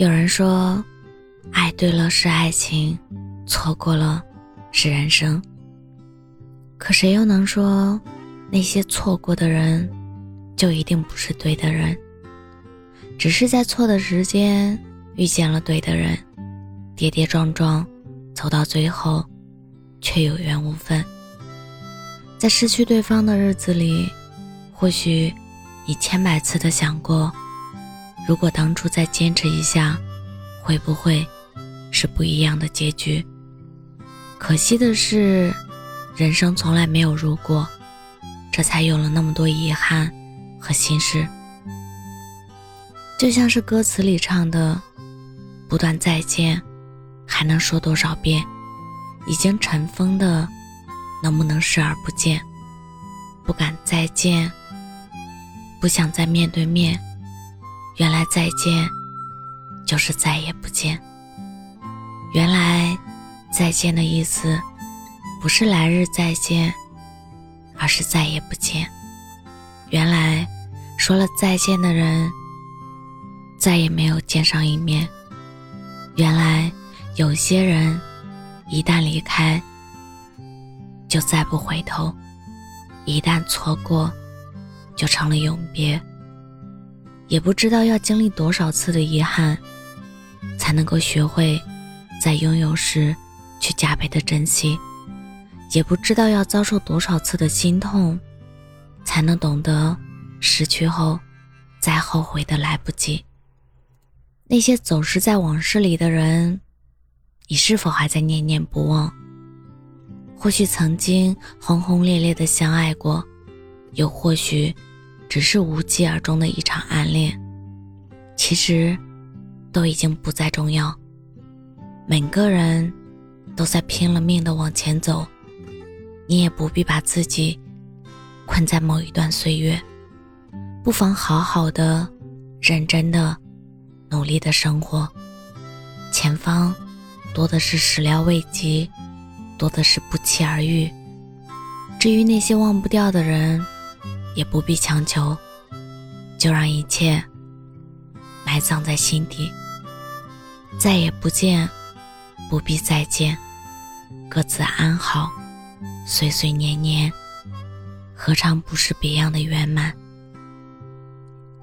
有人说，爱对了是爱情，错过了是人生。可谁又能说，那些错过的人，就一定不是对的人？只是在错的时间遇见了对的人，跌跌撞撞走到最后，却有缘无分。在失去对方的日子里，或许你千百次的想过。如果当初再坚持一下，会不会是不一样的结局？可惜的是，人生从来没有如果，这才有了那么多遗憾和心事。就像是歌词里唱的：“不断再见，还能说多少遍？已经尘封的，能不能视而不见？不敢再见，不想再面对面。”原来再见，就是再也不见。原来再见的意思，不是来日再见，而是再也不见。原来说了再见的人，再也没有见上一面。原来有些人一旦离开，就再不回头；一旦错过，就成了永别。也不知道要经历多少次的遗憾，才能够学会在拥有时去加倍的珍惜；也不知道要遭受多少次的心痛，才能懂得失去后再后悔的来不及。那些走失在往事里的人，你是否还在念念不忘？或许曾经轰轰烈烈的相爱过，又或许……只是无疾而终的一场暗恋，其实都已经不再重要。每个人都在拼了命的往前走，你也不必把自己困在某一段岁月，不妨好好的、认真的、努力的生活。前方多的是始料未及，多的是不期而遇。至于那些忘不掉的人，也不必强求，就让一切埋葬在心底。再也不见，不必再见，各自安好，岁岁年年，何尝不是别样的圆满？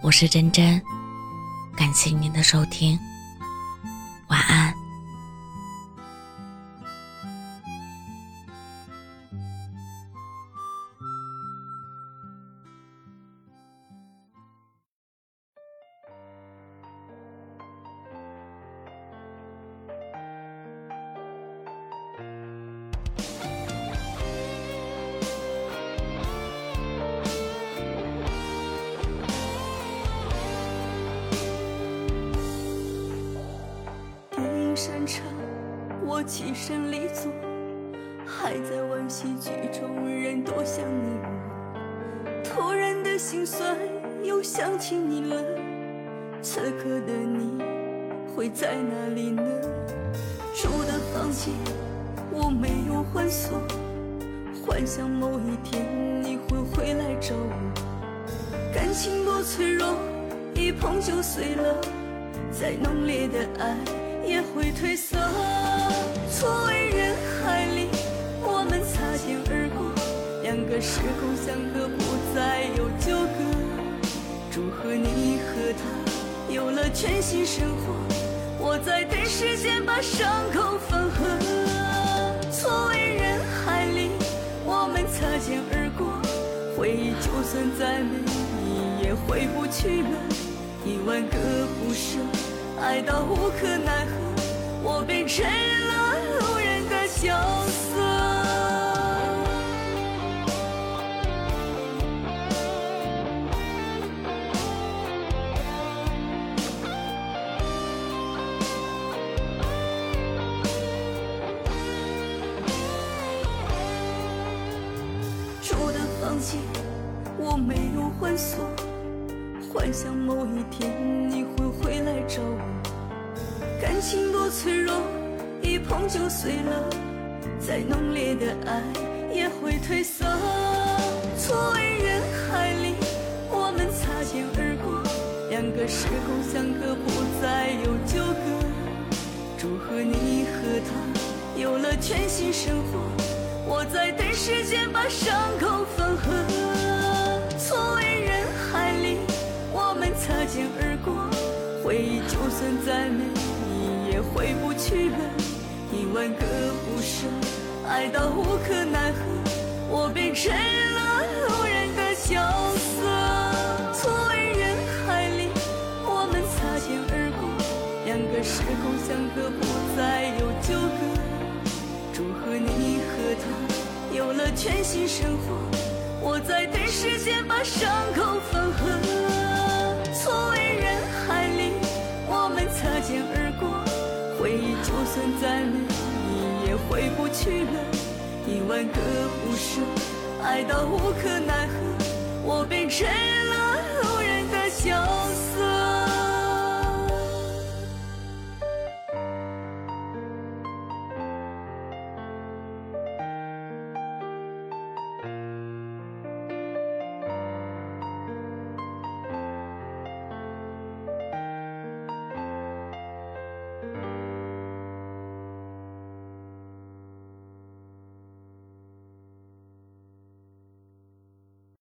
我是真真，感谢您的收听，晚安。擅长，我起身离座，还在惋惜剧中人多像你我。突然的心酸，又想起你了。此刻的你会在哪里呢？住的房间我没有换锁，幻想某一天你会回来找我。感情多脆弱，一碰就碎了，再浓烈的爱。也会褪色。错位人海里，我们擦肩而过，两个时空相隔，不再有纠葛。祝贺你和他有了全新生活，我在等时间把伤口缝合。错位人海里，我们擦肩而过，回忆就算再美，你也回不去了。一万个不舍，爱到无可奈何。我变成了路人的角色。住的房间我没有换锁，幻想某一天你会回来找我。感情多脆弱，一碰就碎了。再浓烈的爱也会褪色。错位人海里，我们擦肩而过，两个时空相隔，不再有纠葛。祝贺你和他有了全新生活。我在等时间把伤口缝合。错位回忆就算再美，你也回不去了。一万个不舍，爱到无可奈何，我变成了路人的角色。错位人海里，我们擦肩而过，两个时空相隔，不再有纠葛。祝贺你和他有了全新生活，我在等时间把伤口缝合。错位就算再美，也回不去了。一万个不舍，爱到无可奈何，我变成了路人的角色。